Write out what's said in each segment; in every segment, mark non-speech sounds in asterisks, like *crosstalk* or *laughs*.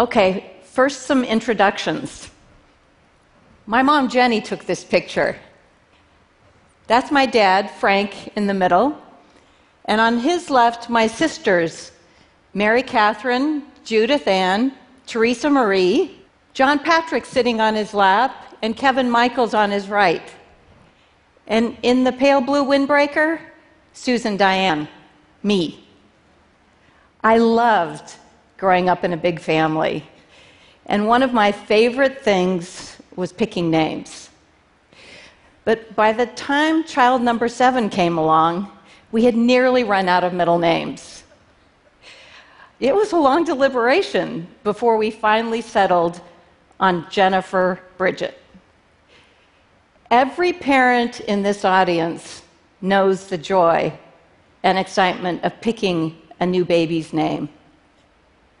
Okay, first, some introductions. My mom, Jenny, took this picture. That's my dad, Frank, in the middle. And on his left, my sisters, Mary Catherine, Judith Ann, Teresa Marie, John Patrick sitting on his lap, and Kevin Michaels on his right. And in the pale blue windbreaker, Susan Diane, me. I loved growing up in a big family. And one of my favorite things was picking names. But by the time child number seven came along, we had nearly run out of middle names. It was a long deliberation before we finally settled on Jennifer Bridget. Every parent in this audience knows the joy and excitement of picking a new baby's name.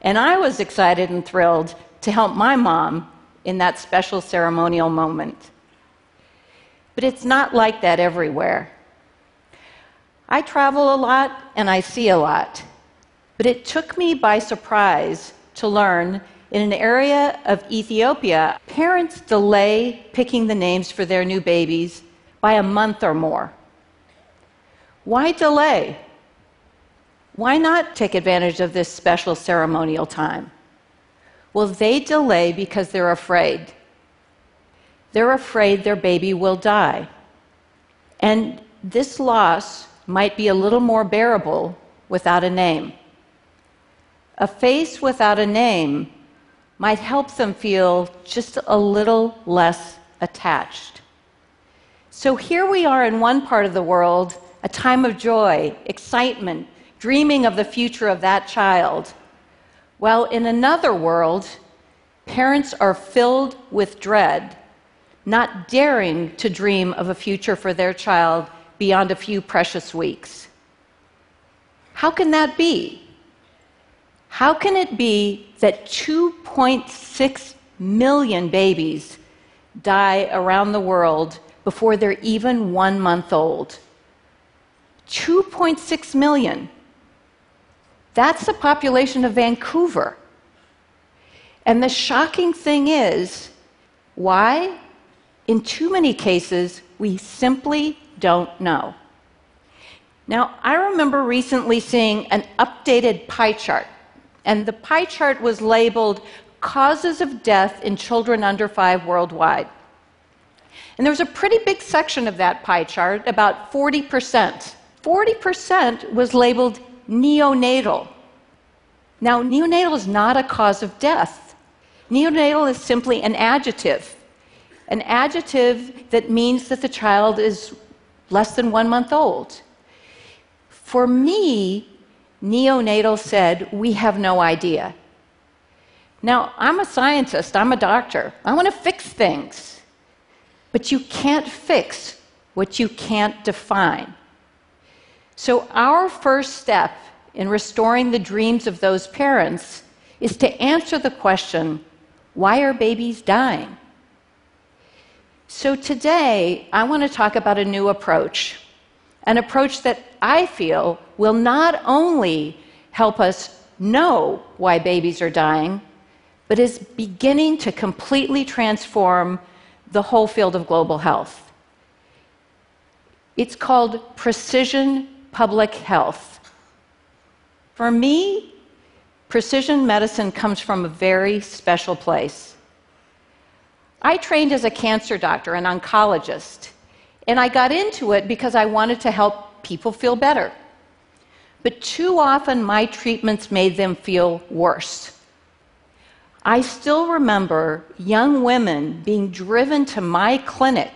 And I was excited and thrilled to help my mom in that special ceremonial moment. But it's not like that everywhere. I travel a lot and I see a lot, but it took me by surprise to learn in an area of Ethiopia, parents delay picking the names for their new babies by a month or more. Why delay? Why not take advantage of this special ceremonial time? Well, they delay because they're afraid. They're afraid their baby will die. And this loss might be a little more bearable without a name. A face without a name might help them feel just a little less attached. So here we are in one part of the world, a time of joy, excitement, dreaming of the future of that child. While in another world, parents are filled with dread not daring to dream of a future for their child beyond a few precious weeks. How can that be? How can it be that 2.6 million babies die around the world before they're even one month old? 2.6 million. That's the population of Vancouver. And the shocking thing is, why? In too many cases, we simply don't know. Now, I remember recently seeing an updated pie chart, and the pie chart was labeled Causes of Death in Children Under Five Worldwide. And there was a pretty big section of that pie chart, about 40%. 40% was labeled neonatal. Now, neonatal is not a cause of death. Neonatal is simply an adjective an adjective that means that the child is less than one month old. For me, neonatal said, We have no idea. Now, I'm a scientist, I'm a doctor, I want to fix things. But you can't fix what you can't define. So, our first step in restoring the dreams of those parents is to answer the question why are babies dying? So today, I want to talk about a new approach, an approach that I feel will not only help us know why babies are dying, but is beginning to completely transform the whole field of global health. It's called precision public health. For me, precision medicine comes from a very special place. I trained as a cancer doctor, an oncologist, and I got into it because I wanted to help people feel better. But too often, my treatments made them feel worse. I still remember young women being driven to my clinic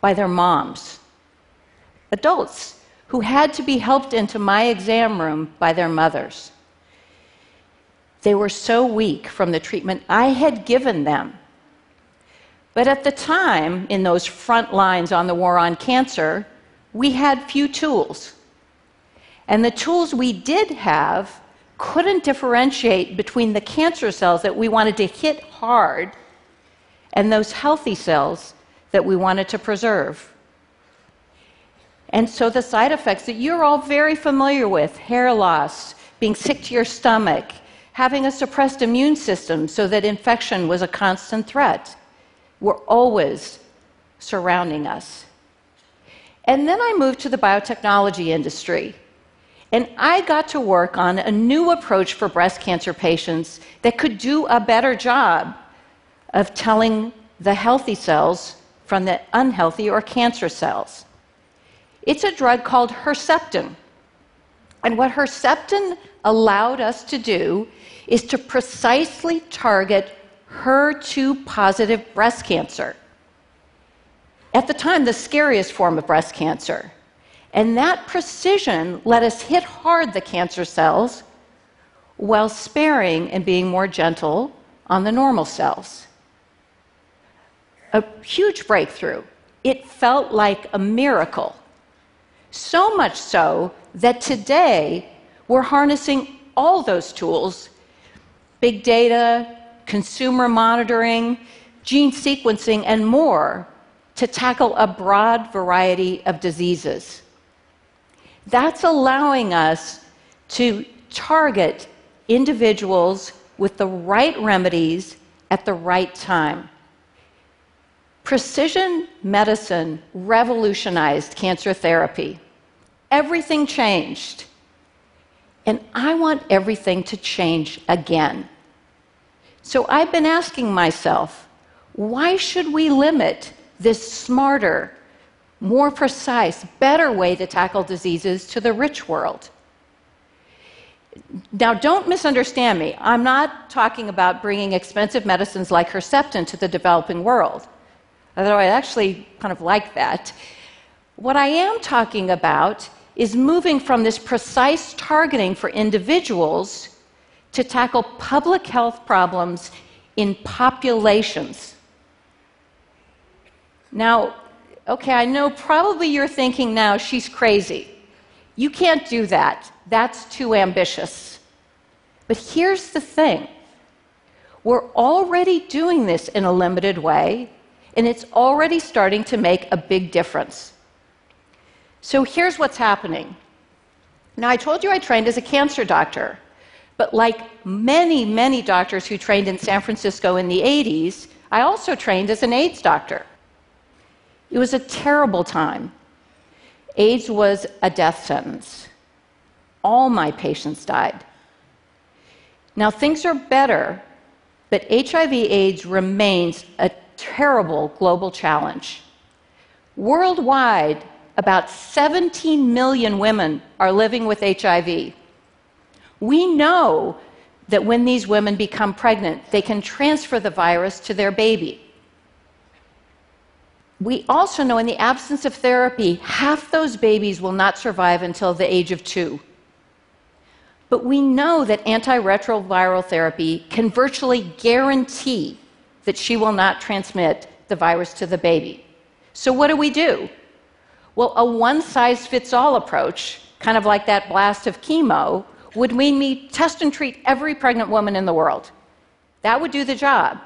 by their moms, adults who had to be helped into my exam room by their mothers. They were so weak from the treatment I had given them but at the time, in those front lines on the war on cancer, we had few tools. And the tools we did have couldn't differentiate between the cancer cells that we wanted to hit hard and those healthy cells that we wanted to preserve. And so the side effects that you're all very familiar with hair loss, being sick to your stomach, having a suppressed immune system so that infection was a constant threat, were always surrounding us. And then I moved to the biotechnology industry. And I got to work on a new approach for breast cancer patients that could do a better job of telling the healthy cells from the unhealthy or cancer cells. It's a drug called Herceptin. And what Herceptin allowed us to do is to precisely target HER2 positive breast cancer. At the time, the scariest form of breast cancer. And that precision let us hit hard the cancer cells while sparing and being more gentle on the normal cells. A huge breakthrough. It felt like a miracle. So much so that today we're harnessing all those tools big data, consumer monitoring, gene sequencing, and more to tackle a broad variety of diseases. That's allowing us to target individuals with the right remedies at the right time. Precision medicine revolutionized cancer therapy. Everything changed. And I want everything to change again. So I've been asking myself, why should we limit this smarter, more precise, better way to tackle diseases to the rich world? Now, don't misunderstand me. I'm not talking about bringing expensive medicines like Herceptin to the developing world, although I actually kind of like that. What I am talking about is moving from this precise targeting for individuals to tackle public health problems in populations. Now, okay, I know probably you're thinking now, she's crazy. You can't do that. That's too ambitious. But here's the thing we're already doing this in a limited way, and it's already starting to make a big difference. So here's what's happening. Now, I told you I trained as a cancer doctor, but like many, many doctors who trained in San Francisco in the 80s, I also trained as an AIDS doctor. It was a terrible time. AIDS was a death sentence. All my patients died. Now, things are better, but HIV AIDS remains a terrible global challenge. Worldwide, about 17 million women are living with HIV. We know that when these women become pregnant, they can transfer the virus to their baby. We also know in the absence of therapy, half those babies will not survive until the age of two. But we know that antiretroviral therapy can virtually guarantee that she will not transmit the virus to the baby. So, what do we do? Well, a one size fits all approach, kind of like that blast of chemo, would mean me test and treat every pregnant woman in the world. That would do the job.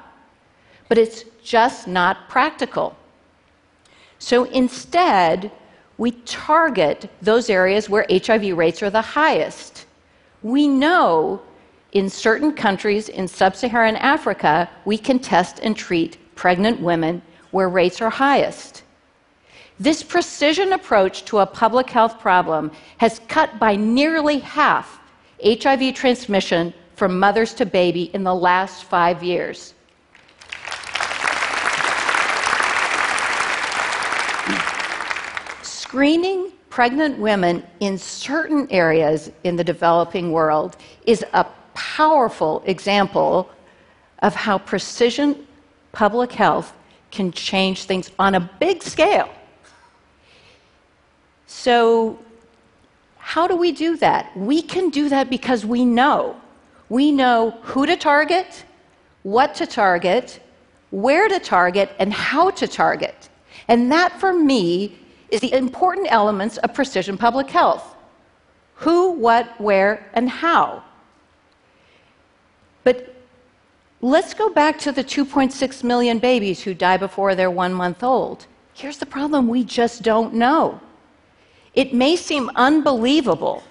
But it's just not practical. So instead, we target those areas where HIV rates are the highest. We know in certain countries in sub Saharan Africa, we can test and treat pregnant women where rates are highest. This precision approach to a public health problem has cut by nearly half HIV transmission from mothers to baby in the last five years. Screening pregnant women in certain areas in the developing world is a powerful example of how precision public health can change things on a big scale. So, how do we do that? We can do that because we know. We know who to target, what to target, where to target, and how to target. And that, for me, is the important elements of precision public health who, what, where, and how. But let's go back to the 2.6 million babies who die before they're one month old. Here's the problem we just don't know. It may seem unbelievable,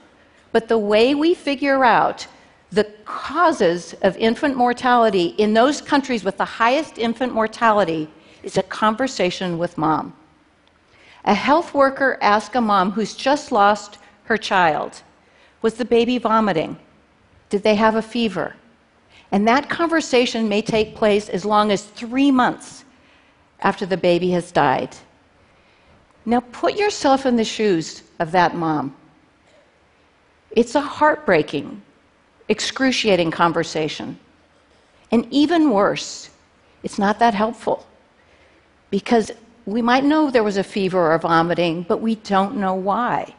but the way we figure out the causes of infant mortality in those countries with the highest infant mortality is a conversation with mom. A health worker asked a mom who's just lost her child Was the baby vomiting? Did they have a fever? And that conversation may take place as long as three months after the baby has died. Now put yourself in the shoes of that mom. It's a heartbreaking, excruciating conversation. And even worse, it's not that helpful because we might know there was a fever or vomiting, but we don't know why.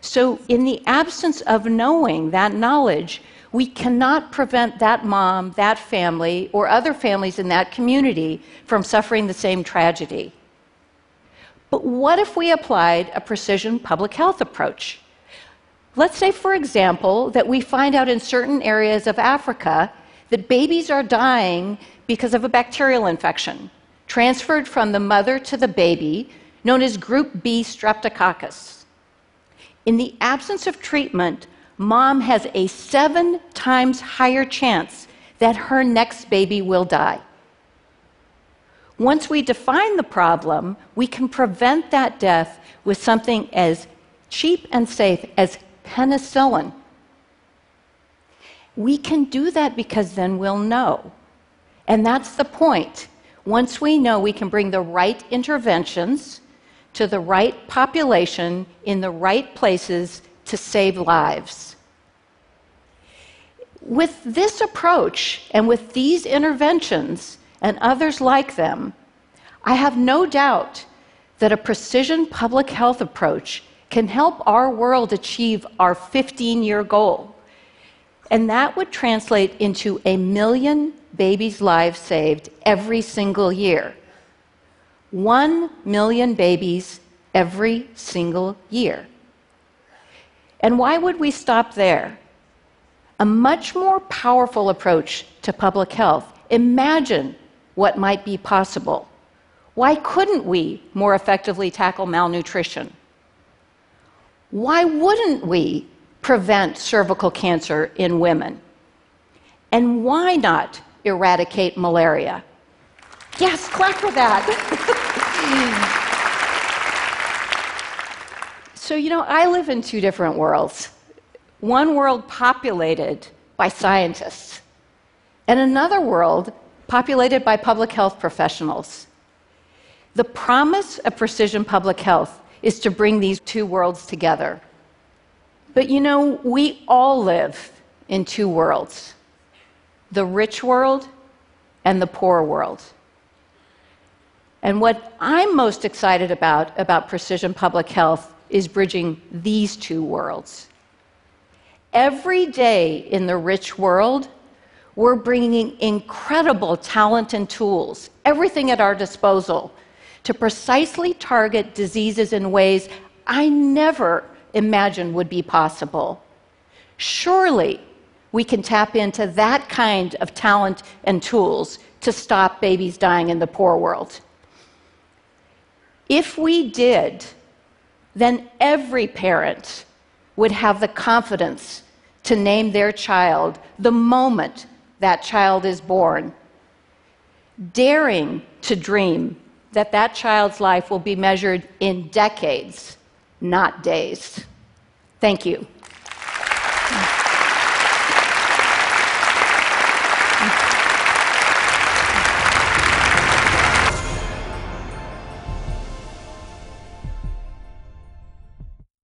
So, in the absence of knowing that knowledge, we cannot prevent that mom, that family, or other families in that community from suffering the same tragedy. But what if we applied a precision public health approach? Let's say, for example, that we find out in certain areas of Africa that babies are dying because of a bacterial infection transferred from the mother to the baby, known as group B streptococcus. In the absence of treatment, mom has a seven times higher chance that her next baby will die. Once we define the problem, we can prevent that death with something as cheap and safe as penicillin. We can do that because then we'll know. And that's the point. Once we know, we can bring the right interventions to the right population in the right places to save lives. With this approach and with these interventions and others like them, I have no doubt that a precision public health approach can help our world achieve our 15 year goal. And that would translate into a million babies' lives saved every single year. One million babies every single year. And why would we stop there? A much more powerful approach to public health. Imagine what might be possible. Why couldn't we more effectively tackle malnutrition? Why wouldn't we prevent cervical cancer in women? And why not eradicate malaria? Yes, clap for that. *laughs* so, you know, I live in two different worlds one world populated by scientists, and another world populated by public health professionals. The promise of precision public health is to bring these two worlds together. But you know, we all live in two worlds the rich world and the poor world. And what I'm most excited about about precision public health is bridging these two worlds. Every day in the rich world, we're bringing incredible talent and tools, everything at our disposal, to precisely target diseases in ways I never imagined would be possible. Surely we can tap into that kind of talent and tools to stop babies dying in the poor world. If we did, then every parent would have the confidence to name their child the moment that child is born, daring to dream that that child's life will be measured in decades, not days. Thank you.